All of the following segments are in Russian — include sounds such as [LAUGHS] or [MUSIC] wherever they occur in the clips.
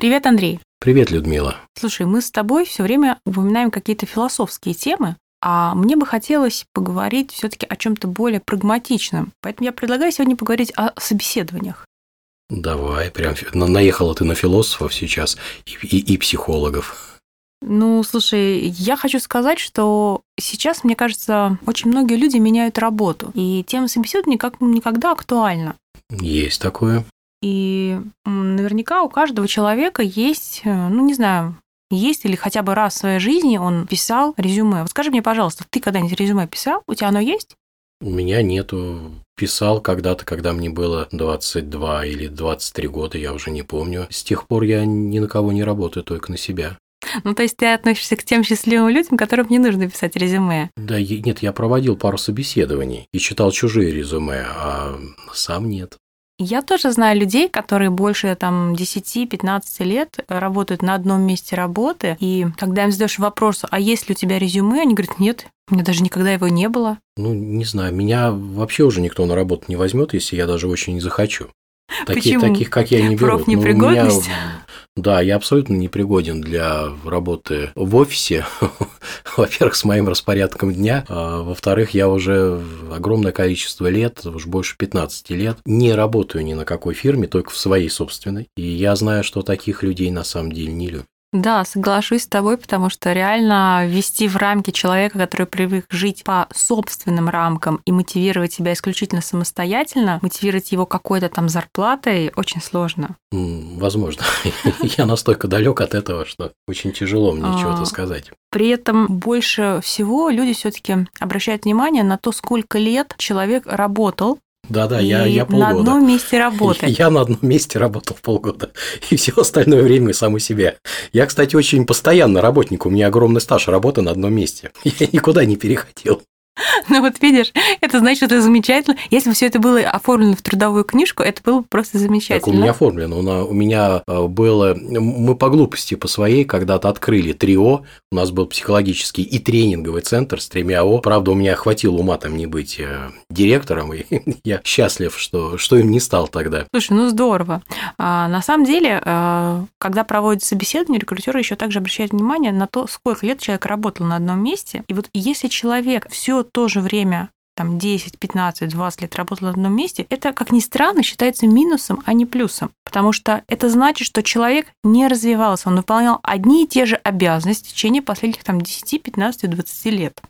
Привет, Андрей. Привет, Людмила. Слушай, мы с тобой все время упоминаем какие-то философские темы, а мне бы хотелось поговорить все-таки о чем-то более прагматичном. Поэтому я предлагаю сегодня поговорить о собеседованиях. Давай, прям наехала ты на философов сейчас и, и, и психологов. Ну, слушай, я хочу сказать, что сейчас, мне кажется, очень многие люди меняют работу, и тема собеседования как никогда актуальна. Есть такое. И наверняка у каждого человека есть, э, ну, не знаю, есть или хотя бы раз в своей жизни он писал резюме. Вот скажи мне, пожалуйста, ты когда-нибудь резюме писал? У тебя оно есть? У меня нету. Писал когда-то, когда мне было 22 или 23 года, я уже не помню. С тех пор я ни на кого не работаю, только на себя. Ну, то есть ты относишься к тем счастливым людям, которым не нужно писать резюме? Да, нет, я проводил пару собеседований и читал чужие резюме, а сам нет. Я тоже знаю людей, которые больше там 10-15 лет работают на одном месте работы, и когда им задаешь вопрос, а есть ли у тебя резюме, они говорят, нет, у меня даже никогда его не было. Ну, не знаю, меня вообще уже никто на работу не возьмет, если я даже очень не захочу. Таких, Почему? таких, как я, не берут. Профнепригодность? Ну, меня, да, я абсолютно непригоден для работы в офисе. [LAUGHS] Во-первых, с моим распорядком дня. А, во-вторых, я уже огромное количество лет, уж больше 15 лет, не работаю ни на какой фирме, только в своей собственной. И я знаю, что таких людей на самом деле не любят. Да, соглашусь с тобой, потому что реально ввести в рамки человека, который привык жить по собственным рамкам и мотивировать себя исключительно самостоятельно, мотивировать его какой-то там зарплатой, очень сложно. Возможно. [LAUGHS] Я настолько далек от этого, что очень тяжело мне чего-то а, сказать. При этом больше всего люди все-таки обращают внимание на то, сколько лет человек работал да-да, я, я полгода. на одном месте [LAUGHS] работы. Я на одном месте работал полгода, и все остальное время сам у себя. Я, кстати, очень постоянно работник, у меня огромный стаж работы на одном месте. [LAUGHS] Я никуда не переходил. [LAUGHS] Ну вот видишь, это значит, что это замечательно. Если бы все это было оформлено в трудовую книжку, это было бы просто замечательно. Так у меня оформлено. У меня было... Мы по глупости по своей когда-то открыли трио. У нас был психологический и тренинговый центр с тремя О. Правда, у меня хватило ума там не быть э, директором, и [LAUGHS] я счастлив, что, что им не стал тогда. Слушай, ну здорово. А, на самом деле, э, когда проводят собеседование, рекрутеры еще также обращают внимание на то, сколько лет человек работал на одном месте. И вот если человек все то же время там 10, 15, 20 лет работал на одном месте, это, как ни странно, считается минусом, а не плюсом. Потому что это значит, что человек не развивался, он выполнял одни и те же обязанности в течение последних там 10, 15, 20 лет.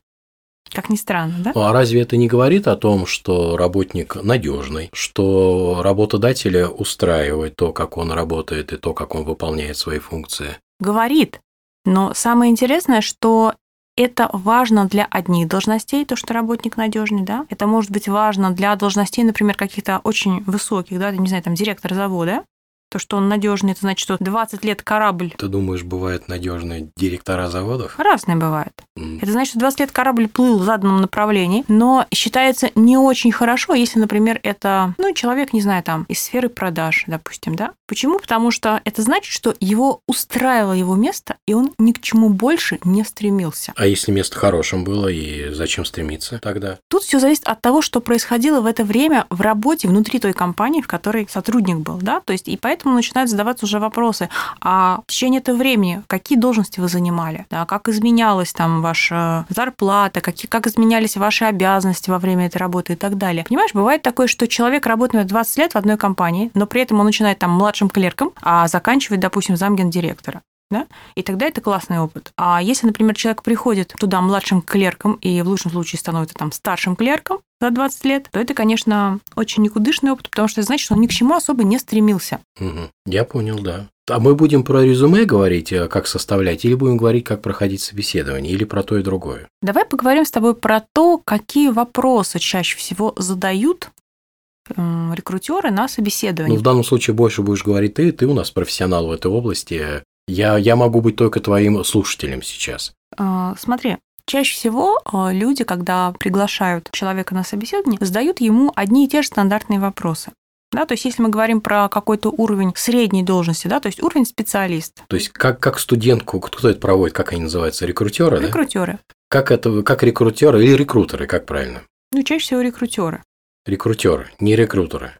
Как ни странно, да? Ну, а разве это не говорит о том, что работник надежный, что работодателя устраивает то, как он работает и то, как он выполняет свои функции? Говорит. Но самое интересное, что это важно для одних должностей, то, что работник надежный, да. Это может быть важно для должностей, например, каких-то очень высоких, да, не знаю, там, директор завода, то, что он надежный, это значит, что 20 лет корабль. Ты думаешь, бывают надежные директора заводов? Разные бывают. Mm. Это значит, что 20 лет корабль плыл в заданном направлении, но считается не очень хорошо, если, например, это, ну, человек, не знаю, там, из сферы продаж, допустим, да. Почему? Потому что это значит, что его устраивало его место, и он ни к чему больше не стремился. А если место хорошим было, и зачем стремиться тогда? Тут все зависит от того, что происходило в это время в работе внутри той компании, в которой сотрудник был, да, то есть и поэтому поэтому начинают задаваться уже вопросы, а в течение этого времени какие должности вы занимали, да, как изменялась там ваша зарплата, какие, как изменялись ваши обязанности во время этой работы и так далее. Понимаешь, бывает такое, что человек работает 20 лет в одной компании, но при этом он начинает там младшим клерком, а заканчивает, допустим, замгендиректора да? И тогда это классный опыт. А если, например, человек приходит туда младшим клерком и в лучшем случае становится там старшим клерком за 20 лет, то это, конечно, очень никудышный опыт, потому что это значит, что он ни к чему особо не стремился. Угу. Я понял, да. А мы будем про резюме говорить, э, как составлять, или будем говорить, как проходить собеседование, или про то и другое? Давай поговорим с тобой про то, какие вопросы чаще всего задают рекрутеры на собеседовании. Ну, в данном случае больше будешь говорить ты, ты у нас профессионал в этой области. Я, я могу быть только твоим слушателем сейчас. А, смотри, Чаще всего а, люди, когда приглашают человека на собеседование, задают ему одни и те же стандартные вопросы. Да, то есть, если мы говорим про какой-то уровень средней должности, да, то есть уровень специалист. То есть, как, как студентку, кто это проводит, как они называются, рекрутеры? Рекрутеры. Да? Как это, как рекрутеры или рекрутеры, как правильно? Ну, чаще всего рекрутеры. Рекрутеры, не рекрутеры.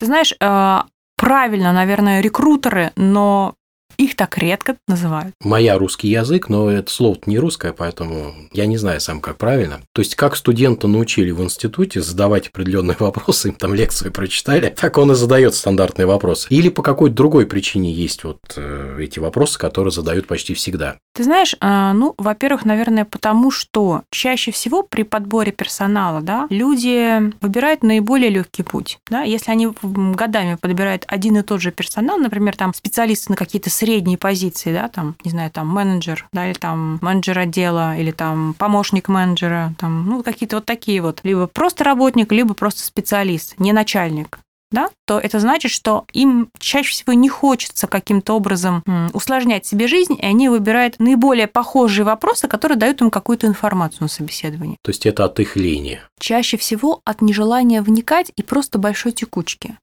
Ты знаешь, а, правильно, наверное, рекрутеры, но их так редко называют. Моя русский язык, но это слово не русское, поэтому я не знаю сам, как правильно. То есть, как студента научили в институте задавать определенные [LAUGHS] вопросы, им там лекцию прочитали, так он и задает стандартные вопросы. Или по какой-то другой причине есть вот э, эти вопросы, которые задают почти всегда. Ты знаешь, э, ну, во-первых, наверное, потому что чаще всего при подборе персонала, да, люди выбирают наиболее легкий путь, да, если они годами подбирают один и тот же персонал, например, там специалисты на какие-то средние позиции, да, там, не знаю, там менеджер, да, или там менеджер отдела, или там помощник менеджера, там, ну, какие-то вот такие вот, либо просто работник, либо просто специалист, не начальник да, то это значит, что им чаще всего не хочется каким-то образом усложнять себе жизнь, и они выбирают наиболее похожие вопросы, которые дают им какую-то информацию на собеседовании. То есть это от их лени? Чаще всего от нежелания вникать и просто большой текучки.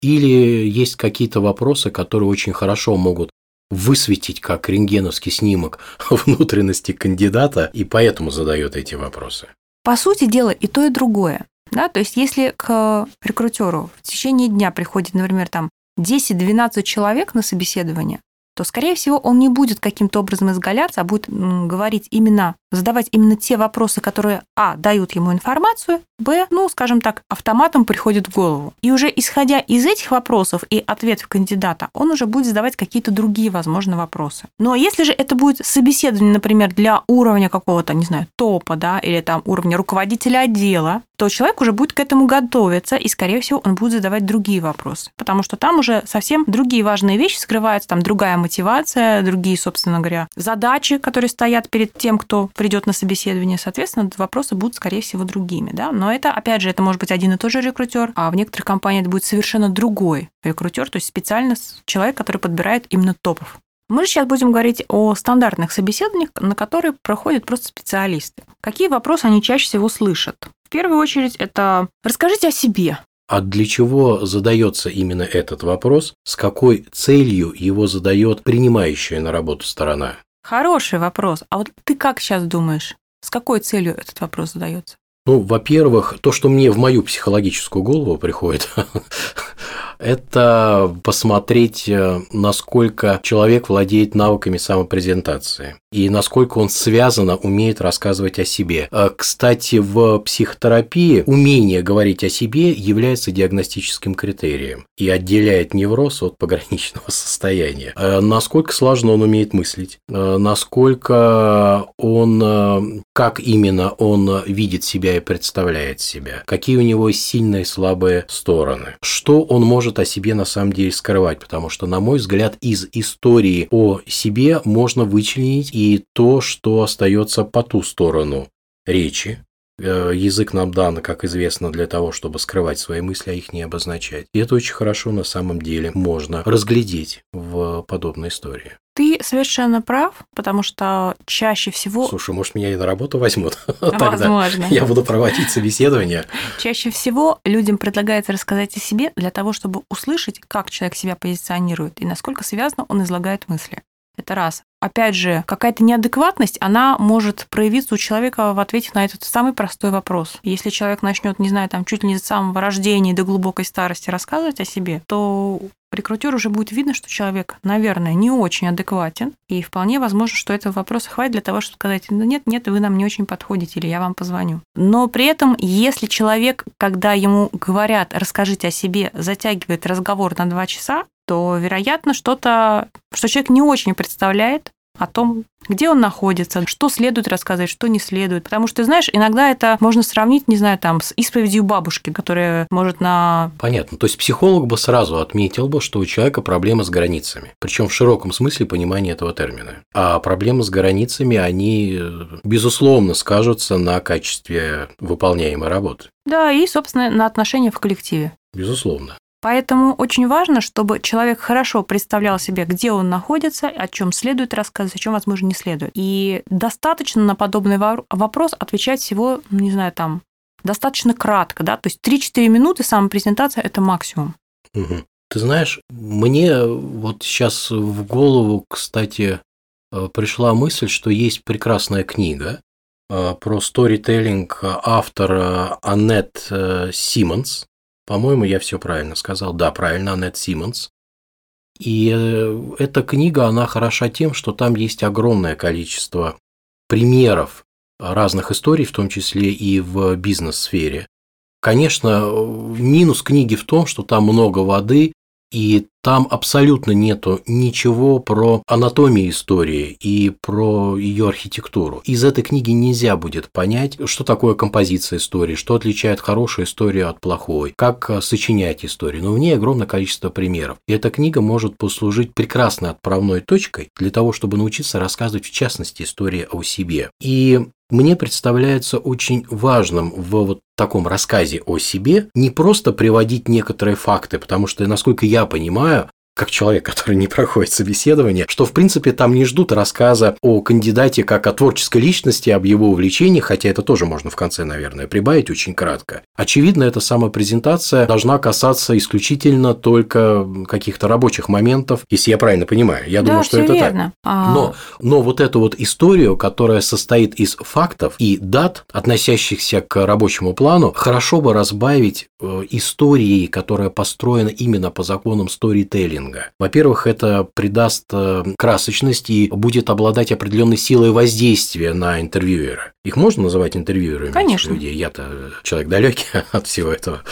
Или есть какие-то вопросы, которые очень хорошо могут высветить как рентгеновский снимок [LAUGHS] внутренности кандидата, и поэтому задает эти вопросы. По сути дела, и то, и другое. Да? То есть если к рекрутеру в течение дня приходит, например, там 10-12 человек на собеседование, то, скорее всего, он не будет каким-то образом изгаляться, а будет говорить именно, задавать именно те вопросы, которые, а, дают ему информацию, б, ну, скажем так, автоматом приходит в голову. И уже исходя из этих вопросов и ответов кандидата, он уже будет задавать какие-то другие, возможно, вопросы. Но если же это будет собеседование, например, для уровня какого-то, не знаю, топа, да, или там уровня руководителя отдела, то человек уже будет к этому готовиться, и, скорее всего, он будет задавать другие вопросы. Потому что там уже совсем другие важные вещи скрываются, там другая мотивация, другие, собственно говоря, задачи, которые стоят перед тем, кто придет на собеседование. Соответственно, вопросы будут, скорее всего, другими. Да? Но это, опять же, это может быть один и тот же рекрутер, а в некоторых компаниях это будет совершенно другой рекрутер, то есть специально человек, который подбирает именно топов. Мы же сейчас будем говорить о стандартных собеседованиях, на которые проходят просто специалисты. Какие вопросы они чаще всего слышат? В первую очередь это «расскажите о себе». А для чего задается именно этот вопрос? С какой целью его задает принимающая на работу сторона? Хороший вопрос. А вот ты как сейчас думаешь, с какой целью этот вопрос задается? Ну, во-первых, то, что мне в мою психологическую голову приходит, [LAUGHS] это посмотреть, э, насколько человек владеет навыками самопрезентации и насколько он связанно умеет рассказывать о себе. Э, кстати, в психотерапии умение говорить о себе является диагностическим критерием и отделяет невроз от пограничного [LAUGHS] состояния. Э, насколько сложно он умеет мыслить, насколько он, как именно он видит себя и представляет себя, какие у него сильные и слабые стороны, что он может о себе на самом деле скрывать, потому что, на мой взгляд, из истории о себе можно вычленить и то, что остается по ту сторону речи, Э, язык нам дан, как известно, для того, чтобы скрывать свои мысли, а их не обозначать. И это очень хорошо на самом деле можно разглядеть в подобной истории. Ты совершенно прав, потому что чаще всего... Слушай, может, меня и на работу возьмут? [LAUGHS] Возможно. Я буду проводить собеседование. Чаще всего людям предлагается рассказать о себе для того, чтобы услышать, как человек себя позиционирует и насколько связано он излагает мысли. Это раз. Опять же, какая-то неадекватность, она может проявиться у человека в ответе на этот самый простой вопрос. Если человек начнет, не знаю, там чуть ли не с самого рождения до глубокой старости рассказывать о себе, то рекрутер уже будет видно, что человек, наверное, не очень адекватен, и вполне возможно, что этого вопроса хватит для того, чтобы сказать, ну нет, нет, вы нам не очень подходите, или я вам позвоню. Но при этом, если человек, когда ему говорят, расскажите о себе, затягивает разговор на два часа, то, вероятно, что-то, что человек не очень представляет о том, где он находится, что следует рассказать, что не следует. Потому что, знаешь, иногда это можно сравнить, не знаю, там, с исповедью бабушки, которая может на... Понятно. То есть психолог бы сразу отметил бы, что у человека проблема с границами. Причем в широком смысле понимания этого термина. А проблемы с границами, они, безусловно, скажутся на качестве выполняемой работы. Да, и, собственно, на отношения в коллективе. Безусловно. Поэтому очень важно, чтобы человек хорошо представлял себе, где он находится, о чем следует рассказывать, о чем, возможно, не следует. И достаточно на подобный вопрос отвечать всего, не знаю, там, достаточно кратко, да, то есть 3-4 минуты самопрезентация – это максимум. Угу. Ты знаешь, мне вот сейчас в голову, кстати, э, пришла мысль, что есть прекрасная книга э, про сторителлинг автора Аннет э, Симмонс. По-моему, я все правильно сказал. Да, правильно, Аннет Симмонс. И э, эта книга, она хороша тем, что там есть огромное количество примеров разных историй, в том числе и в бизнес-сфере. Конечно, минус книги в том, что там много воды, и там абсолютно нету ничего про анатомию истории и про ее архитектуру. Из этой книги нельзя будет понять, что такое композиция истории, что отличает хорошую историю от плохой, как э, сочинять историю. Но в ней огромное количество примеров. И эта книга может послужить прекрасной отправной точкой для того, чтобы научиться рассказывать в частности истории о себе. И мне представляется очень важным в вот таком рассказе о себе не просто приводить некоторые факты, потому что, насколько я понимаю, как человек, [LAUGHS] который не проходит собеседование, что, в принципе, там не ждут рассказа о кандидате как о творческой личности, об его увлечении, хотя это тоже можно в конце, наверное, прибавить очень кратко. Очевидно, эта самая презентация должна касаться исключительно только каких-то рабочих моментов, если я правильно понимаю. Я да, думаю, что это верно. так. Но, но вот эту вот историю, которая состоит из фактов и дат, относящихся к рабочему плану, хорошо бы разбавить э, историей, которая построена именно по законам сторителлинга маркетинга. Во-первых, это придаст э, красочность и будет обладать определенной силой воздействия на интервьюера. Их можно называть интервьюерами? Конечно. Людей? Я-то человек далекий [LAUGHS] от всего этого.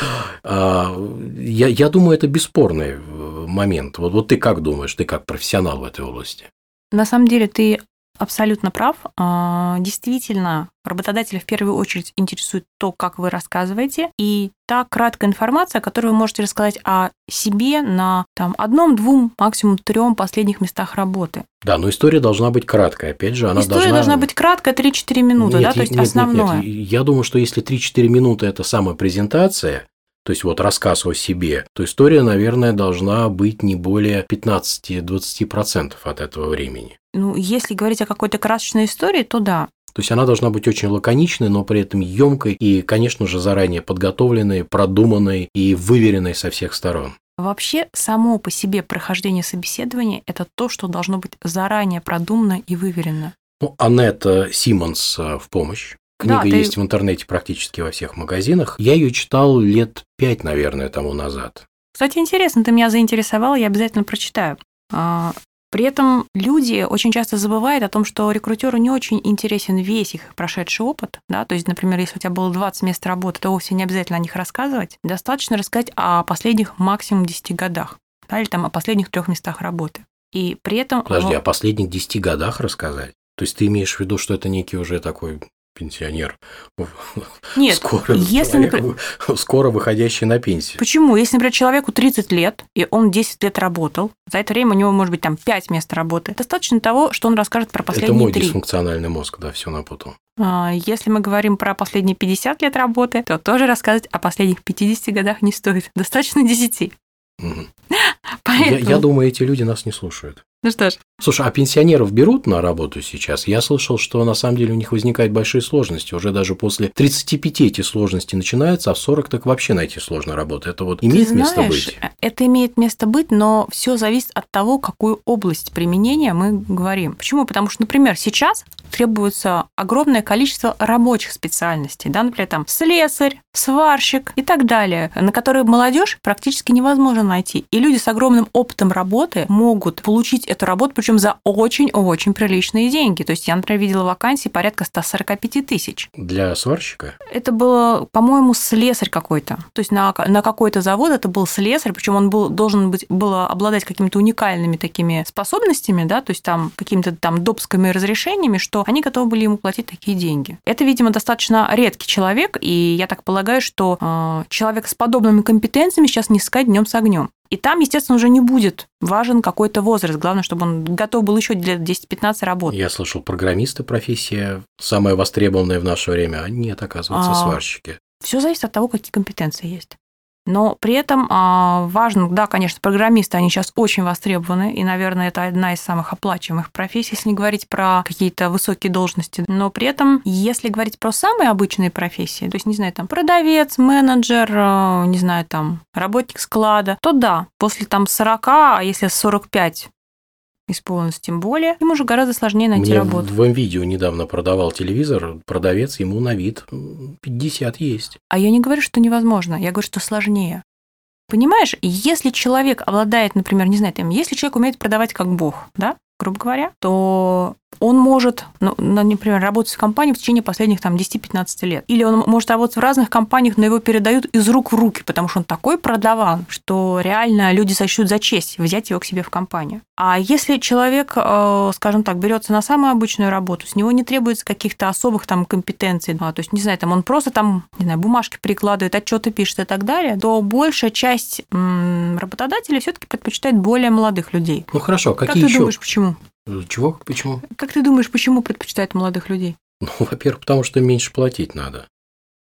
А, я, я думаю, это бесспорный э, момент. Вот, вот ты как думаешь, ты как профессионал в этой области? На самом деле ты абсолютно прав. А, действительно, работодателя в первую очередь интересует то, как вы рассказываете, и та краткая информация, которую вы можете рассказать о себе на там, одном, двум, максимум трем последних местах работы. Да, но история должна быть краткая. Опять же, она история должна... должна быть краткая, 3-4 минуты, нет, да, то есть нет, основное. Нет, нет. Я думаю, что если 3-4 минуты – это самая презентация, то есть вот рассказ о себе, то история, наверное, должна быть не более 15-20% от этого времени. Ну, если говорить о какой-то красочной истории, то да. То есть она должна быть очень лаконичной, но при этом емкой и, конечно же, заранее подготовленной, продуманной и выверенной со всех сторон. Вообще, само по себе прохождение собеседования – это то, что должно быть заранее продумано и выверено. Ну, Анетта Симмонс э, в помощь. Книга да, есть ты... в интернете практически во всех магазинах. Я ее читал лет пять, наверное, тому назад. Кстати, интересно, ты меня заинтересовал, я обязательно прочитаю. А, при этом люди очень часто забывают о том, что рекрутеру не очень интересен весь их прошедший опыт. Да? То есть, например, если у тебя было 20 мест работы, то вовсе не обязательно о них рассказывать. Достаточно рассказать о последних максимум 10 годах да? или там о последних трех местах работы. И при этом... Подожди, о последних 10 годах рассказать? То есть ты имеешь в виду, что это некий уже такой пенсионер. Нет, скоро, если, например... скоро выходящий на пенсию. Почему? Если, например, человеку 30 лет, и он 10 лет работал, за это время у него может быть там 5 мест работы, достаточно того, что он расскажет про последние Это мой 3. дисфункциональный мозг, да, все напутал. А, если мы говорим про последние 50 лет работы, то тоже рассказывать о последних 50 годах не стоит. Достаточно 10. Угу. [LAUGHS] Поэтому... Я, я думаю, эти люди нас не слушают. Ну что ж. Слушай, а пенсионеров берут на работу сейчас? Я слышал, что на самом деле у них возникают большие сложности. Уже даже после 35 эти сложности начинаются, а в 40 так вообще найти сложно работу. Это вот имеет знаешь, место быть? Это имеет место быть, но все зависит от того, какую область применения мы говорим. Почему? Потому что, например, сейчас требуется огромное количество рабочих специальностей, да, например, там слесарь, сварщик и так далее, на которые молодежь практически невозможно найти. И люди с огромным опытом работы могут получить эту работу, причем за очень-очень приличные деньги. То есть я, например, видела вакансии порядка 145 тысяч. Для сварщика? Это было, по-моему, слесарь какой-то. То есть на, на какой-то завод это был слесарь, причем он был, должен быть, было обладать какими-то уникальными такими способностями, да, то есть там какими-то там допскими разрешениями, что они готовы были ему платить такие деньги. Это, видимо, достаточно редкий человек, и я так полагаю, что э, человек с подобными компетенциями сейчас не искать днем с огнем. И там, естественно, уже не будет важен какой-то возраст. Главное, чтобы он готов был еще для 10-15 работ. Я слышал, программисты профессия самая востребованная в наше время, а нет, оказывается, а... сварщики. Все зависит от того, какие компетенции есть. Но при этом а, важно, да, конечно, программисты, они сейчас очень востребованы, и, наверное, это одна из самых оплачиваемых профессий, если не говорить про какие-то высокие должности. Но при этом, если говорить про самые обычные профессии, то есть, не знаю, там, продавец, менеджер, а, не знаю, там, работник склада, то да, после там 40, а если 45 исполнилось тем более, им уже гораздо сложнее найти Мне работу. В видео недавно продавал телевизор, продавец ему на вид 50 есть. А я не говорю, что невозможно, я говорю, что сложнее. Понимаешь, если человек обладает, например, не знаю, там, если человек умеет продавать как бог, да, грубо говоря, то он может, ну, например, работать в компании в течение последних там, 10-15 лет. Или он может работать в разных компаниях, но его передают из рук в руки, потому что он такой продаван, что реально люди сочтут за честь взять его к себе в компанию. А если человек, э, скажем так, берется на самую обычную работу, с него не требуется каких-то особых там компетенций, ну, то есть, не знаю, там он просто там, не знаю, бумажки прикладывает, отчеты пишет и так далее, то большая часть работодателей все-таки предпочитает более молодых людей. Ну хорошо, какие как ты еще? думаешь, почему? Чего? Почему? Как ты думаешь, почему предпочитают молодых людей? Ну, во-первых, потому что меньше платить надо.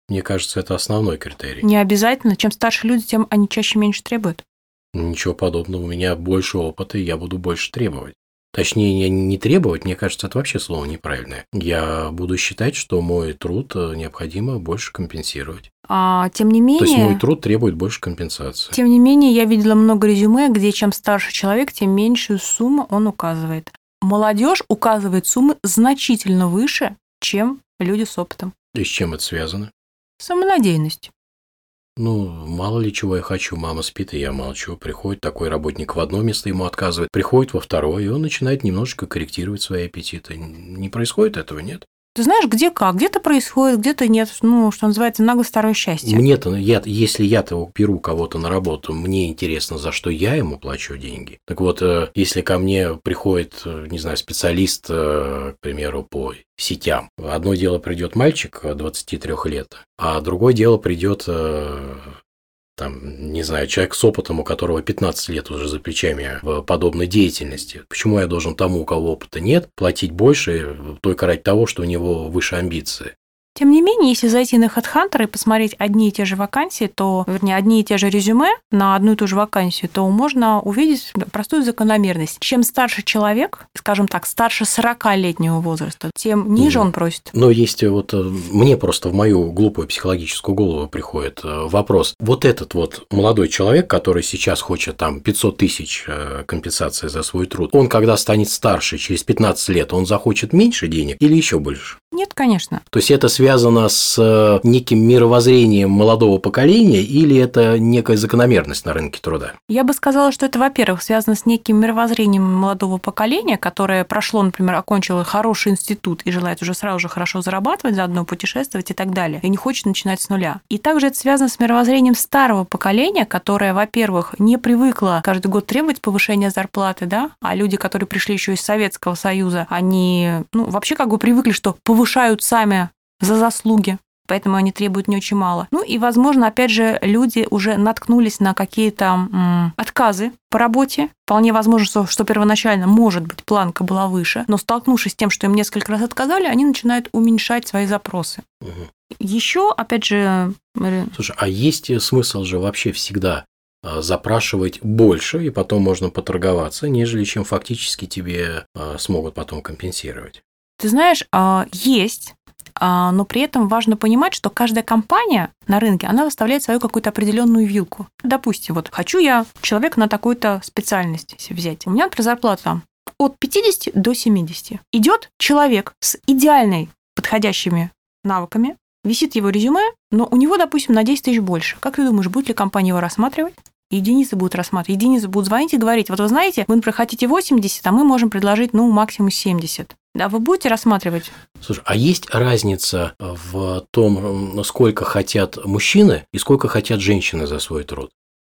Мне кажется, это основной критерий. Не обязательно. Чем старше люди, тем они чаще меньше требуют. Ничего подобного. У меня больше опыта, и я буду больше требовать. Точнее, не требовать, мне кажется, это вообще слово неправильное. Я буду считать, что мой труд э, необходимо больше компенсировать. А, тем не менее... То есть мой труд требует больше компенсации. Тем не менее, я видела много резюме, где чем старше человек, тем меньшую сумму он указывает молодежь указывает суммы значительно выше, чем люди с опытом. И с чем это связано? Самонадеянность. Ну, мало ли чего я хочу, мама спит, и я молчу. Приходит такой работник в одно место, ему отказывает, приходит во второе, и он начинает немножечко корректировать свои аппетиты. Не происходит этого, нет? Ты знаешь, где как, где-то происходит, где-то нет, ну, что называется, нагло старое счастье. Мне-то, я, если я-то беру кого-то на работу, мне интересно, за что я ему плачу деньги. Так вот, э, если ко мне приходит, э, не знаю, специалист, э, к примеру, по сетям, одно дело придет мальчик 23 лет, а другое дело придет там, не знаю, человек с опытом, у которого 15 лет уже за плечами в подобной деятельности. Почему я должен тому, у кого опыта нет, платить больше только ради того, что у него выше амбиции? Тем не менее, если зайти на HeadHunter и посмотреть одни и те же вакансии, то, вернее, одни и те же резюме на одну и ту же вакансию, то можно увидеть простую закономерность. Чем старше человек, скажем так, старше 40-летнего возраста, тем ниже он просит. Но есть вот э, мне просто в мою глупую психологическую голову приходит э, вопрос. Вот этот вот молодой человек, который сейчас хочет там 500 тысяч э, компенсации за свой труд, он когда станет старше, через 15 лет, он захочет меньше денег или еще больше? Нет, конечно. То есть это связано с э, неким мировоззрением молодого поколения или это некая закономерность на рынке труда? Я бы сказала, что это, во-первых, связано с неким мировоззрением молодого поколения, которое прошло, например, окончило хороший институт и желает уже сразу же хорошо зарабатывать, заодно путешествовать и так далее, и не хочет начинать с нуля. И также это связано с мировоззрением старого поколения, которое, во-первых, не привыкло каждый год требовать повышения зарплаты, да, а люди, которые пришли еще из Советского Союза, они, ну, вообще как бы привыкли, что повышают сами за заслуги, поэтому они требуют не очень мало. Ну и, возможно, опять же, люди уже наткнулись на какие-то отказы по работе. Вполне возможно, что, что первоначально, может быть, планка была выше, но столкнувшись с тем, что им несколько раз отказали, они начинают уменьшать свои запросы. Угу. Еще, опять же... Слушай, а есть смысл же вообще всегда а, запрашивать больше, и потом можно поторговаться, нежели чем фактически тебе а, смогут потом компенсировать. Ты знаешь, а, есть, но при этом важно понимать, что каждая компания на рынке, она выставляет свою какую-то определенную вилку. Допустим, вот хочу я человека на такую-то специальность взять. У меня, например, зарплата от 50 до 70. Идет человек с идеальной подходящими навыками, висит его резюме, но у него, допустим, на 10 тысяч больше. Как ты думаешь, будет ли компания его рассматривать? единицы будут рассматривать. Единицы будут звонить и говорить, вот вы знаете, вы, например, хотите 80, а мы можем предложить, ну, максимум 70. Да, вы будете рассматривать? Слушай, а есть разница в том, сколько хотят мужчины и сколько хотят женщины за свой труд?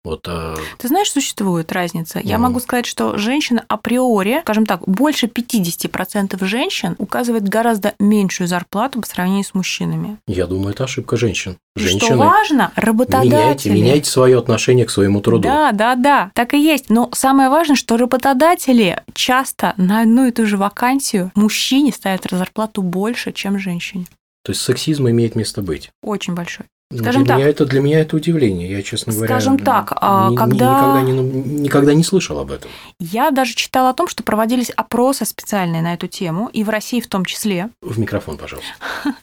Вот, а... Ты знаешь, существует разница. Я могу сказать, что женщина априори, скажем так, больше 50% женщин указывает гораздо меньшую зарплату по сравнению с мужчинами. Я думаю, это ошибка женщин. Женщины, что важно, работодатели. Меняйте, меняйте свое отношение к своему труду. Да, да, да, так и есть. Но самое важное, что работодатели часто на одну и ту же вакансию мужчине ставят зарплату больше, чем женщине. То есть сексизм имеет место быть. Очень большой. Ну, Скажем для так. Меня это, для меня это удивление. Я, честно говоря, Скажем так, а ни, когда... никогда, не, никогда не слышал об этом. Я даже читала о том, что проводились опросы специальные на эту тему, и в России в том числе. В микрофон, пожалуйста. [LAUGHS]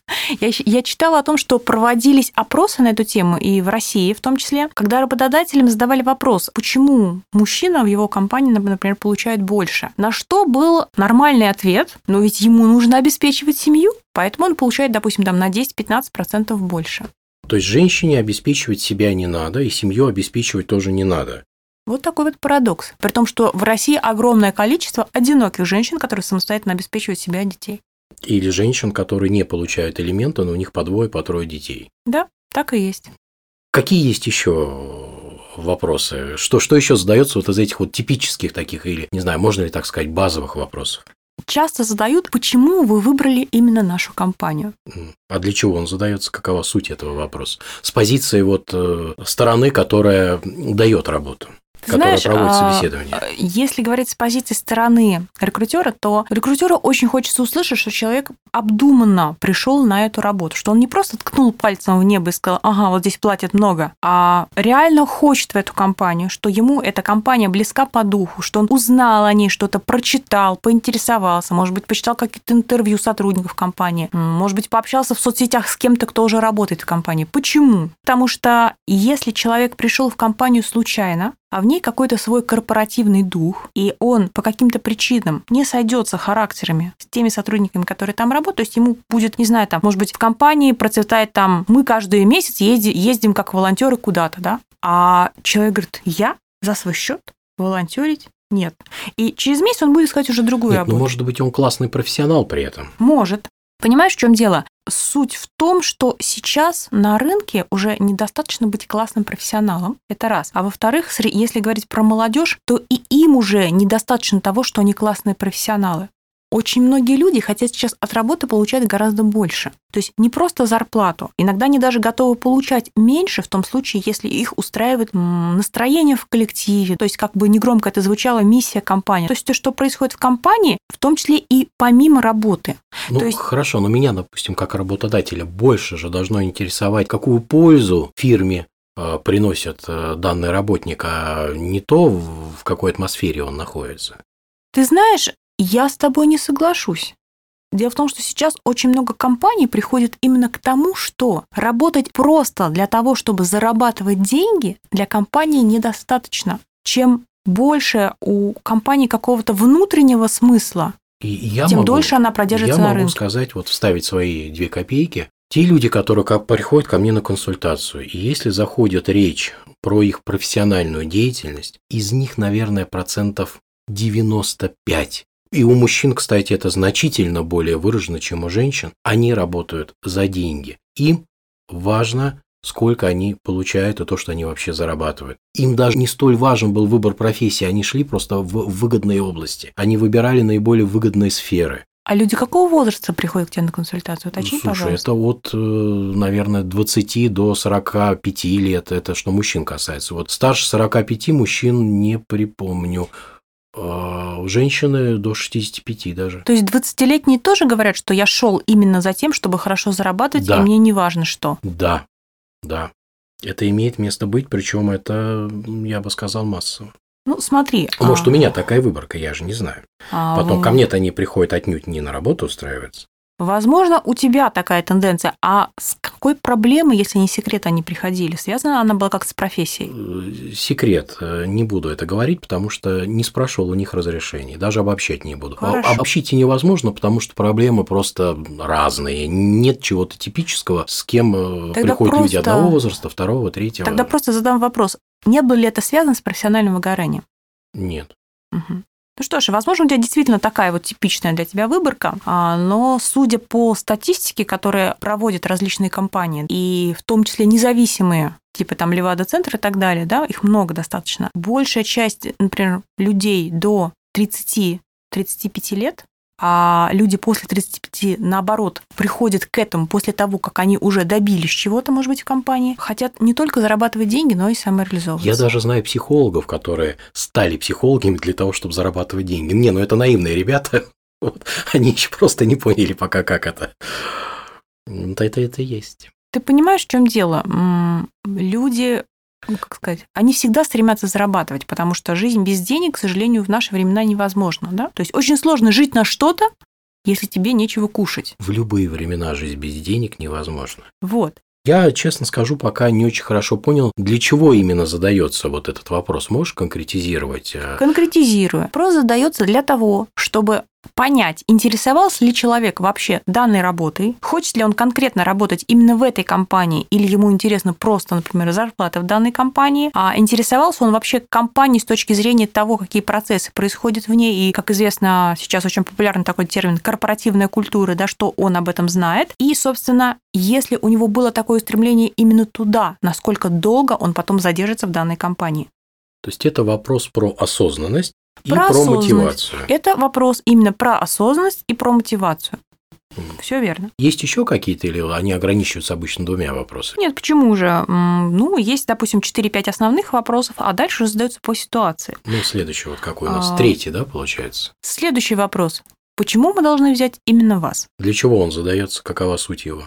я, я читала о том, что проводились опросы на эту тему, и в России в том числе, когда работодателям задавали вопрос, почему мужчина в его компании, например, получает больше. На что был нормальный ответ, но ведь ему нужно обеспечивать семью, поэтому он получает, допустим, там на 10-15% больше. То есть женщине обеспечивать себя не надо, и семью обеспечивать тоже не надо. Вот такой вот парадокс. При том, что в России огромное количество одиноких женщин, которые самостоятельно обеспечивают себя детей. Или женщин, которые не получают элементы, но у них по двое, по трое детей. Да, так и есть. Какие есть еще вопросы? Что, что еще задается вот из этих вот типических таких, или, не знаю, можно ли так сказать, базовых вопросов? Часто задают, почему вы выбрали именно нашу компанию. А для чего он задается? Какова суть этого вопроса? С позиции вот э, стороны, которая дает работу. Ты знаешь, проводит а, собеседование. Если говорить с позиции стороны рекрутера, то рекрутеру очень хочется услышать, что человек обдуманно пришел на эту работу, что он не просто ткнул пальцем в небо и сказал, ага, вот здесь платят много, а реально хочет в эту компанию, что ему эта компания близка по духу, что он узнал о ней что-то, прочитал, поинтересовался, может быть, почитал какие-то интервью сотрудников компании, может быть, пообщался в соцсетях с кем-то, кто уже работает в компании. Почему? Потому что если человек пришел в компанию случайно, а в ней какой-то свой корпоративный дух, и он по каким-то причинам не сойдется характерами с теми сотрудниками, которые там работают, то есть ему будет, не знаю, там, может быть, в компании процветает там, мы каждый месяц ездим, ездим как волонтеры куда-то, да, а человек говорит, я за свой счет волонтерить нет. И через месяц он будет искать уже другую Нет, работу. Ну, может быть, он классный профессионал при этом. Может. Понимаешь, в чем дело? Суть в том, что сейчас на рынке уже недостаточно быть классным профессионалом. Это раз. А во-вторых, если говорить про молодежь, то и им уже недостаточно того, что они классные профессионалы. Очень многие люди хотят сейчас от работы получать гораздо больше. То есть не просто зарплату. Иногда они даже готовы получать меньше в том случае, если их устраивает настроение в коллективе. То есть как бы негромко это звучало, миссия компании. То есть то, что происходит в компании, в том числе и помимо работы. Ну, то есть... хорошо, но меня, допустим, как работодателя больше же должно интересовать, какую пользу фирме э, приносит э, данный работник, а не то, в какой атмосфере он находится. Ты знаешь, я с тобой не соглашусь. Дело в том, что сейчас очень много компаний приходит именно к тому, что работать просто для того, чтобы зарабатывать деньги, для компании недостаточно. Чем больше у компании какого-то внутреннего смысла, и я тем могу, дольше она продержится на рынке. Я могу сказать, вот вставить свои две копейки. Те люди, которые приходят ко мне на консультацию, и если заходит речь про их профессиональную деятельность, из них, наверное, процентов 95 и у мужчин, кстати, это значительно более выражено, чем у женщин. Они работают за деньги. Им важно, сколько они получают и то, что они вообще зарабатывают. Им даже не столь важен был выбор профессии, они шли просто в выгодные области. Они выбирали наиболее выгодные сферы. А люди какого возраста приходят к тебе на консультацию? Уточни, Слушай, пожалуйста. это от, э, наверное, 20 до 45 лет. Это что мужчин касается. Вот старше 45 мужчин не припомню. А у женщины до 65 даже. То есть 20-летние тоже говорят, что я шел именно за тем, чтобы хорошо зарабатывать, да. и мне не важно что. Да, да. Это имеет место быть, причем это, я бы сказал, массово. Ну, смотри. Может, а... у меня такая выборка, я же не знаю. А... Потом ко мне-то они приходят отнюдь не на работу устраиваться. Возможно, у тебя такая тенденция. А с какой проблемой, если не секрет, они приходили? Связана она была как с профессией? Э, секрет. Э, не буду это говорить, потому что не спрашивал у них разрешений. Даже обобщать не буду. Хорошо. Обобщить невозможно, потому что проблемы просто разные. Нет чего-то типического, с кем э, Тогда приходят просто... люди одного возраста, второго, третьего. Тогда просто задам вопрос. Не было ли это связано с профессиональным выгоранием? Нет. Угу. Ну что ж, возможно, у тебя действительно такая вот типичная для тебя выборка, а, но судя по статистике, которые проводят различные компании, и в том числе независимые типа там Левада-центр и так далее, да, их много достаточно. Большая часть, например, людей до 30-35 лет а люди после 35, наоборот, приходят к этому после того, как они уже добились чего-то, может быть, в компании, хотят не только зарабатывать деньги, но и самореализовываться. Я даже знаю психологов, которые стали психологами для того, чтобы зарабатывать деньги. Не, ну это наивные ребята, [LAUGHS] вот, они еще просто не поняли пока, как это. Это, это, это есть. Ты понимаешь, в чем дело? Люди ну, как сказать, они всегда стремятся зарабатывать, потому что жизнь без денег, к сожалению, в наши времена невозможна. Да? То есть очень сложно жить на что-то, если тебе нечего кушать. В любые времена жизнь без денег невозможна. Вот. Я, честно скажу, пока не очень хорошо понял, для чего именно задается вот этот вопрос. Можешь конкретизировать? Конкретизирую. Вопрос задается для того, чтобы понять, интересовался ли человек вообще данной работой, хочет ли он конкретно работать именно в этой компании, или ему интересно просто, например, зарплата в данной компании, а интересовался он вообще компанией с точки зрения того, какие процессы происходят в ней, и, как известно, сейчас очень популярный такой термин корпоративная культура, да, что он об этом знает, и, собственно, если у него было такое стремление именно туда, насколько долго он потом задержится в данной компании. То есть это вопрос про осознанность и Про про мотивацию. Это вопрос именно про осознанность и про мотивацию. Все верно. Есть еще какие-то или они ограничиваются обычно двумя вопросами? Нет, почему же? Ну, есть, допустим, 4-5 основных вопросов, а дальше задается по ситуации. Ну, следующий вот какой у нас? А. Третий, да, получается? Следующий вопрос. Почему мы должны взять именно вас? Для чего он задается? Какова суть его?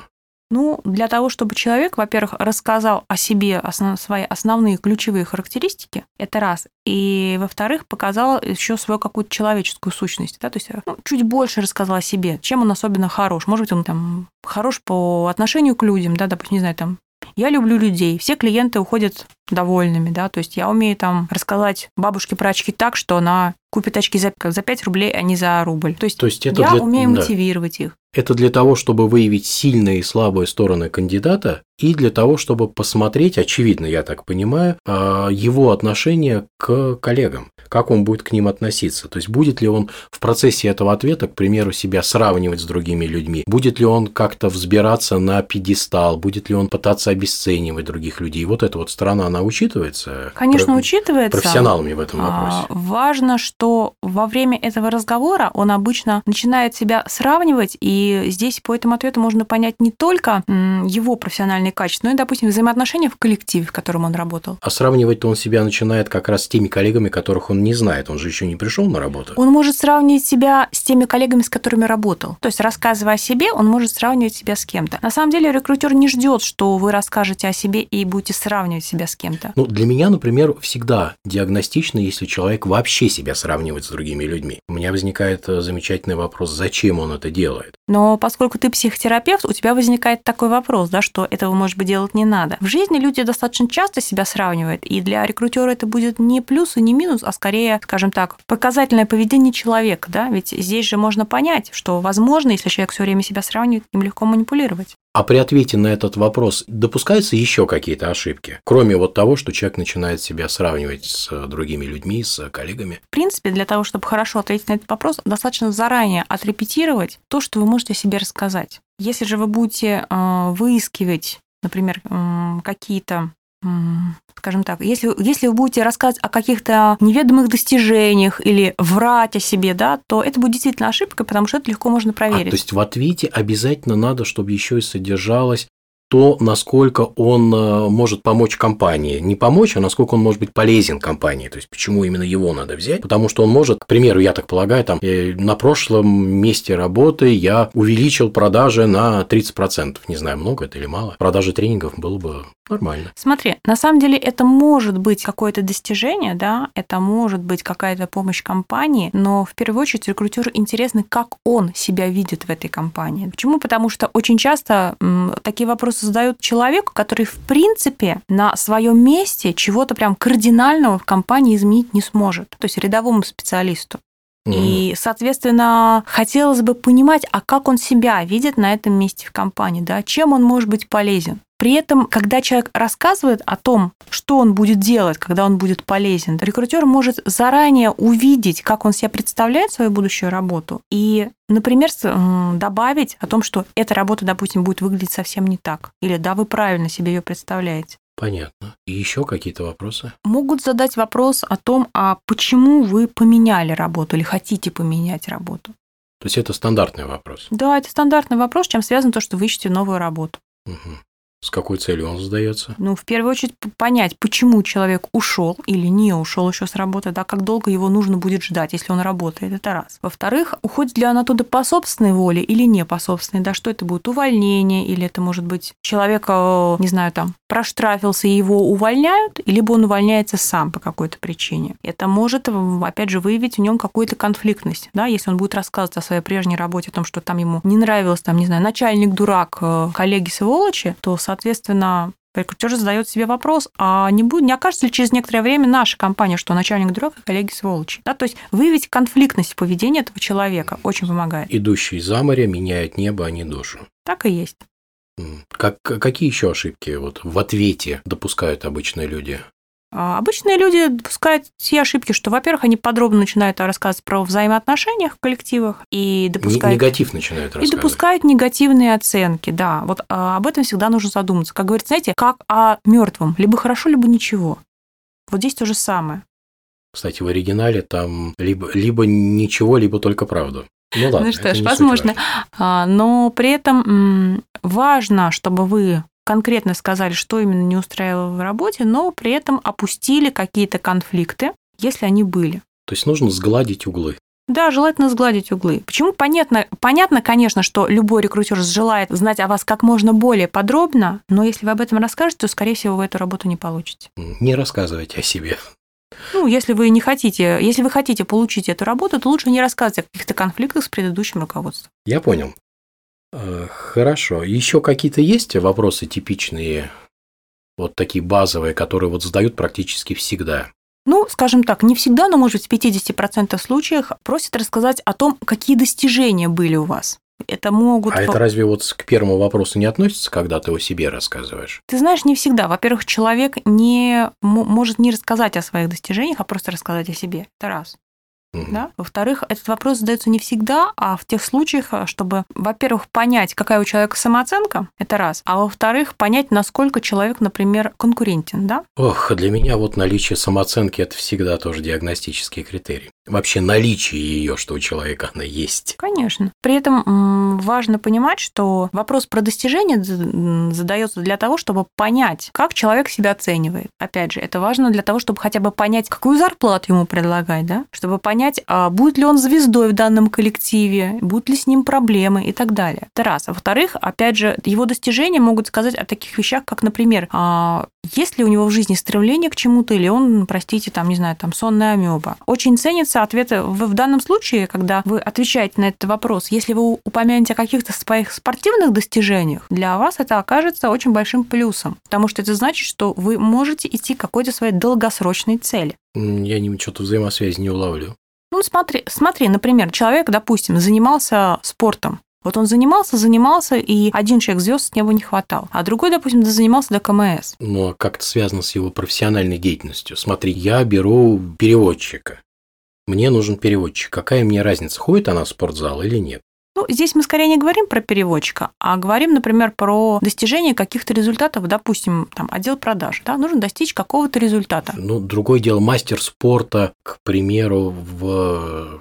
Ну, для того, чтобы человек, во-первых, рассказал о себе основ- свои основные ключевые характеристики, это раз. И, во-вторых, показал еще свою какую-то человеческую сущность, да, то есть ну, чуть больше рассказал о себе, чем он особенно хорош. Может быть, он там хорош по отношению к людям, да, допустим, не знаю, там, я люблю людей, все клиенты уходят довольными, да, то есть я умею там рассказать бабушке про очки так, что она купит очки за, за 5 рублей, а не за рубль. То есть, То есть это я для- умею да. мотивировать их. Это для того, чтобы выявить сильные и слабые стороны кандидата, и для того, чтобы посмотреть, очевидно, я так понимаю, а, его отношение к коллегам, как он будет к ним относиться. То есть будет ли он в процессе этого ответа, к примеру, себя сравнивать с другими людьми, будет ли он как-то взбираться на пьедестал, будет ли он пытаться обесценивать других людей. Вот эта вот сторона, она учитывается? Конечно, Про- учитывается. Профессионалами в этом А, вопросе. Важно, что во время этого разговора он обычно начинает себя сравнивать, и здесь по этому ответу можно понять не только его профессиональные качества, но и, допустим, взаимоотношения в коллективе, в котором он работал. А сравнивать-то он себя начинает как раз с теми коллегами, которых он не знает. Он же еще не пришел на работу. Он может сравнивать себя с теми коллегами, с которыми работал. То есть, рассказывая о себе, он может сравнивать себя с кем-то. На самом деле, рекрутер не ждет, что вы расскажете о себе и будете сравнивать себя с кем-то. Ну, для меня, например, всегда диагностично, если человек вообще себя сравнивает с другими людьми. У меня возникает э, замечательный вопрос, зачем он это делает? Но поскольку ты психотерапевт, у тебя возникает такой вопрос, да, что этого, может быть, делать не надо. В жизни люди достаточно часто себя сравнивают, и для рекрутера это будет не плюс и не минус, а скорее, скажем так, показательное поведение человека, да, ведь здесь же можно понять, что, возможно, если человек все время себя сравнивает, им легко манипулировать. А при ответе на этот вопрос допускаются еще какие-то ошибки, кроме вот того, что человек начинает себя сравнивать с э, другими людьми, с коллегами? В принципе, для того, чтобы хорошо ответить на этот вопрос, достаточно заранее отрепетировать то, что вы можете себе рассказать. Если же вы будете э, выискивать, например, какие-то скажем так, если, если вы будете рассказывать о каких-то неведомых достижениях или врать о себе, да, то это будет действительно ошибкой, потому что это легко можно А, проверить. то есть в ответе обязательно надо, чтобы еще и содержалось то, насколько он э, может помочь компании. Не помочь, а насколько он может быть полезен компании. То есть, почему именно его надо взять? Потому что он может, к примеру, я так полагаю, там, э, на прошлом месте работы я увеличил продажи на 30%. Не знаю, много это или мало. Продажи тренингов было бы нормально. Смотри, на самом деле это может быть какое-то достижение, да, это может быть какая-то помощь компании, но в первую очередь рекрутеру интересно, как он себя видит в этой компании. Почему? Потому что очень часто м, такие вопросы задают человеку, который в принципе на своем месте чего-то прям кардинального в компании изменить не сможет, то есть рядовому специалисту. И, соответственно, хотелось бы понимать, а как он себя видит на этом месте в компании, да, чем он может быть полезен. При этом, когда человек рассказывает о том, что он будет делать, когда он будет полезен, рекрутер может заранее увидеть, как он себе представляет свою будущую работу, и, например, добавить о том, что эта работа, допустим, будет выглядеть совсем не так, или да, вы правильно себе ее представляете. Понятно. И еще какие-то вопросы? Могут задать вопрос о том, а почему вы поменяли работу или хотите поменять работу. То есть это стандартный вопрос. Да, это стандартный вопрос, чем связано то, что вы ищете новую работу. Мгм. С какой целью он задается? Ну, в первую очередь, понять, почему человек ушел или не ушел еще с работы, да, как долго его нужно будет ждать, если он работает, это раз. Во-вторых, уходит ли он оттуда по собственной воле или не по собственной, да, что это будет увольнение, или это может быть человек, э, не знаю, там, проштрафился и его увольняют, либо он увольняется сам по какой-то причине. Это может, опять же, выявить в нем какую-то конфликтность, да, если он будет рассказывать о своей прежней работе, о том, что там ему не нравилось, там, не знаю, начальник дурак, э, коллеги сволочи, то, соответственно, Рекрутер задает себе вопрос, а не, будет, не окажется ли через некоторое время наша компания, что начальник дурак и коллеги сволочи? Да, то есть выявить конфликтность поведения этого человека очень помогает. Идущий за море меняет небо, а не душу. Так и есть. Как, какие еще ошибки вот в ответе допускают обычные люди? А, обычные люди допускают те ошибки, что, во-первых, они подробно начинают рассказывать про взаимоотношения в коллективах и допускают... Негатив начинают рассказывать. И допускают негативные оценки, да. Вот а, об этом всегда нужно задуматься. Как говорится, знаете, как о мертвом, либо хорошо, либо ничего. Вот здесь то же самое. Кстати, в оригинале там либо, либо ничего, либо только правду. Ну ладно. Ну что ж, возможно. А, но при этом важно, чтобы вы конкретно сказали, что именно не устраивало в работе, но при этом опустили какие-то конфликты, если они были. То есть нужно сгладить углы. Да, желательно сгладить углы. Почему? Понятно, понятно, конечно, что любой рекрутер желает знать о вас как можно более подробно, но если вы об этом расскажете, то, скорее всего, вы эту работу не получите. Не рассказывайте о себе. Ну, если вы не хотите, если вы хотите получить эту работу, то лучше не рассказывать о каких-то конфликтах с предыдущим руководством. Я понял. Э, хорошо. Еще какие-то есть вопросы типичные, вот такие базовые, которые вот задают практически всегда? Ну, скажем так, не всегда, но, может быть, в 50% случаях просят рассказать о том, какие достижения были у вас. Это могут... А это разве вот к первому вопросу не относится, когда ты о себе рассказываешь? Ты знаешь, не всегда. Во-первых, человек не может не рассказать о своих достижениях, а просто рассказать о себе. Это раз. Да? Во-вторых, этот вопрос задается не всегда, а в тех случаях, э, чтобы, во-первых, понять, какая у человека самооценка, это раз, а во-вторых, понять, насколько человек, например, конкурентен. Да? Ох, для меня вот наличие самооценки – это всегда тоже диагностический критерий. Вообще наличие ее, что у человека она есть. Конечно. При этом важно понимать, что вопрос про достижение задается для того, чтобы понять, как человек себя оценивает. Опять же, это важно для того, чтобы хотя бы понять, какую зарплату ему предлагать, да? чтобы понять, а будет ли он звездой в данном коллективе, будут ли с ним проблемы и так далее. Это раз. А во-вторых, опять же, его достижения могут сказать о таких вещах, как, например, а, есть ли у него в жизни стремление к чему-то, или он, простите, там, не знаю, там, сонная амеба. Очень ценится ответы в, в данном случае, когда вы отвечаете на этот вопрос, если вы упомянете о каких-то своих спортивных достижениях, для вас это окажется очень большим плюсом, потому что это значит, что вы можете идти к какой-то своей долгосрочной цели. Я не что-то взаимосвязи не уловлю. Ну, смотри, смотри, например, человек, допустим, занимался спортом, вот он занимался, занимался, и один человек звезд с него не хватал, а другой, допустим, занимался до КМС. Ну, а как это связано с его профессиональной деятельностью? Смотри, я беру переводчика. Мне нужен переводчик. Какая мне разница, ходит она в спортзал или нет? Ну, здесь мы скорее не говорим про переводчика, а говорим, например, про достижение каких-то результатов, допустим, там, отдел продаж, да, нужно достичь какого-то результата. Ну, другое дело, мастер спорта, к примеру, в,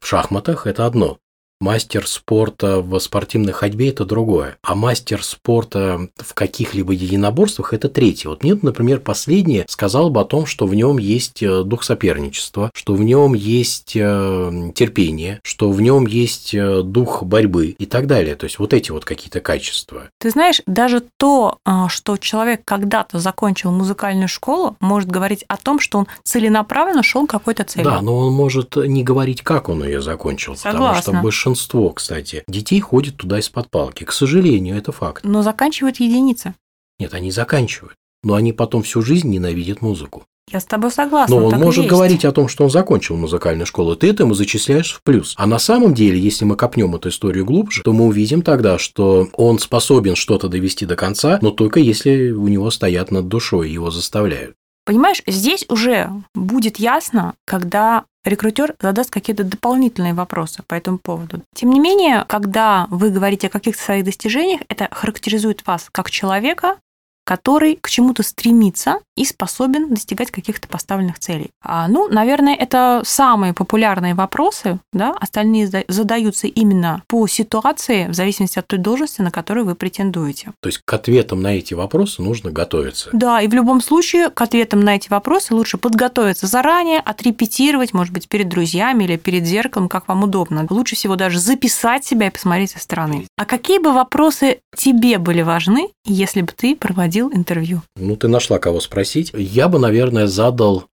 в шахматах – это одно мастер спорта в спортивной ходьбе – это другое. А мастер спорта в каких-либо единоборствах – это третье. Вот мне, например, последнее сказал бы о том, что в нем есть э, дух соперничества, что в нем есть э, терпение, что в нем есть э, дух борьбы и так далее. То есть вот эти вот какие-то качества. Ты знаешь, даже то, что человек когда-то закончил музыкальную школу, может говорить о том, что он целенаправленно шел к какой-то цели. Да, но он может не говорить, как он ее закончил, Согласна. потому что большинство большинство, кстати, детей ходит туда из-под палки. К сожалению, это факт. Но заканчивают единицы. Нет, они заканчивают. Но они потом всю жизнь ненавидят музыку. Я с тобой согласна. Но он может говорить о том, что он закончил музыкальную школу, ты это ему зачисляешь в плюс. А на самом деле, если мы копнем эту историю глубже, то мы увидим тогда, что он способен что-то довести до конца, но только если у него стоят над душой его заставляют. Понимаешь, здесь уже будет ясно, когда рекрутер задаст какие-то дополнительные вопросы по этому поводу. Тем не менее, когда вы говорите о каких-то своих достижениях, это характеризует вас как человека, который к чему-то стремится и способен достигать каких-то поставленных целей. А, ну, наверное, это самые популярные вопросы, да, остальные задаются именно по ситуации, в зависимости от той должности, на которую вы претендуете. То есть к ответам на эти вопросы нужно готовиться. Да, и в любом случае к ответам на эти вопросы лучше подготовиться заранее, отрепетировать, может быть, перед друзьями или перед зеркалом, как вам удобно. Лучше всего даже записать себя и посмотреть со стороны. А какие бы вопросы тебе были важны, если бы ты проводил интервью? Ну, ты нашла кого спросить, я бы, наверное, задал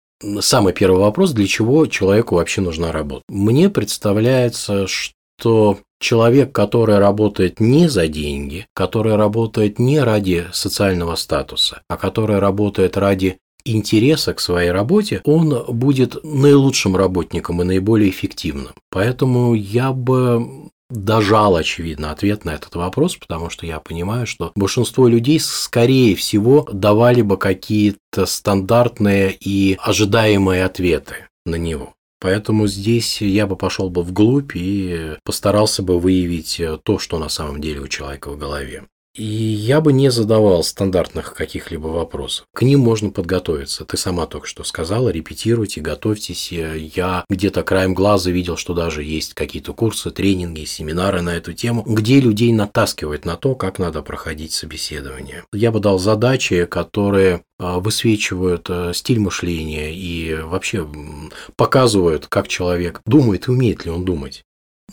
самый первый вопрос, для чего человеку вообще нужна работа. Мне представляется, что человек, который работает не за деньги, который работает не ради социального статуса, а который работает ради интереса к своей работе, он будет наилучшим работником и наиболее эффективным. Поэтому я бы дожал, очевидно, ответ на этот вопрос, потому что я понимаю, что большинство людей, скорее всего, давали бы какие-то стандартные и ожидаемые ответы на него. Поэтому здесь я бы пошел бы вглубь и постарался бы выявить то, что на самом деле у человека в голове. И я бы не задавал стандартных каких-либо вопросов. К ним можно подготовиться. Ты сама только что сказала, репетируйте, готовьтесь. Я где-то краем глаза видел, что даже есть какие-то курсы, тренинги, семинары на эту тему, где людей натаскивают на то, как надо проходить собеседование. Я бы дал задачи, которые а, высвечивают а, стиль мышления и вообще показывают, как человек думает и умеет ли он думать.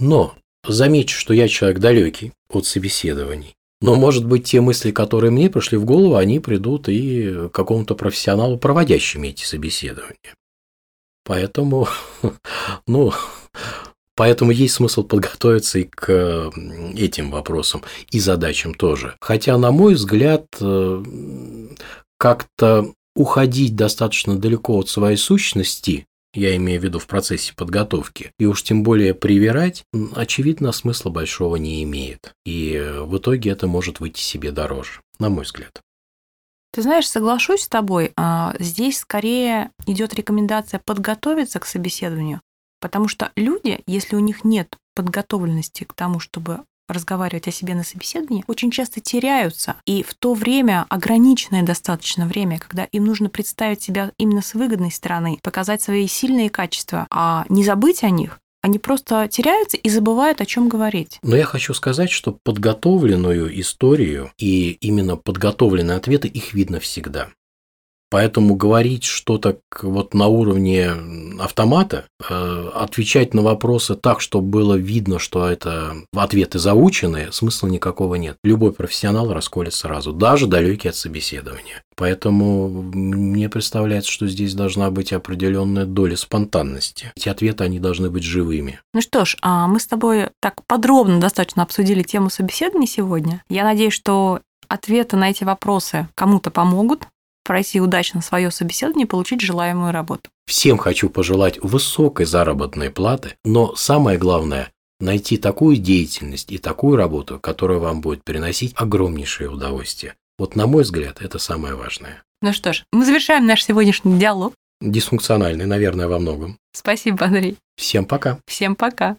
Но замечу, что я человек далекий от собеседований. Но, может быть, те мысли, которые мне пришли в голову, они придут и какому-то профессионалу, проводящему эти собеседования. Поэтому, [LAUGHS] ну, Поэтому есть смысл подготовиться и к этим вопросам, и задачам тоже. Хотя, на мой взгляд, э, как-то уходить достаточно далеко от своей сущности я имею в виду в процессе подготовки, и уж тем более привирать, очевидно, смысла большого не имеет. И э, в итоге это может выйти себе дороже, на мой взгляд. Ты знаешь, соглашусь с тобой, а, здесь скорее идет рекомендация подготовиться к собеседованию, потому что люди, если у них нет подготовленности к тому, чтобы разговаривать о себе на собеседовании, очень часто теряются. И в то время, ограниченное достаточно время, когда им нужно представить себя именно с выгодной стороны, показать свои сильные качества, а не забыть о них, они просто теряются и забывают, о чем говорить. Но я хочу сказать, что подготовленную историю и именно подготовленные ответы, их видно всегда. Поэтому говорить что-то вот на уровне автомата, э, отвечать на вопросы так, чтобы было видно, что это ответы заученные, смысла никакого нет. Любой профессионал расколет сразу, даже далекий от собеседования. Поэтому мне представляется, что здесь должна быть определенная доля спонтанности. Эти ответы, они должны быть живыми. Ну что ж, а мы с тобой так подробно достаточно обсудили тему собеседования сегодня. Я надеюсь, что ответы на эти вопросы кому-то помогут, пройти удачно свое собеседование и получить желаемую работу. Всем хочу пожелать высокой заработной платы, но самое главное – найти такую деятельность и такую работу, которая вам будет приносить огромнейшее удовольствие. Вот на мой взгляд, это самое важное. Ну что ж, мы завершаем наш сегодняшний диалог. Дисфункциональный, наверное, во многом. Спасибо, Андрей. Всем пока. Всем пока.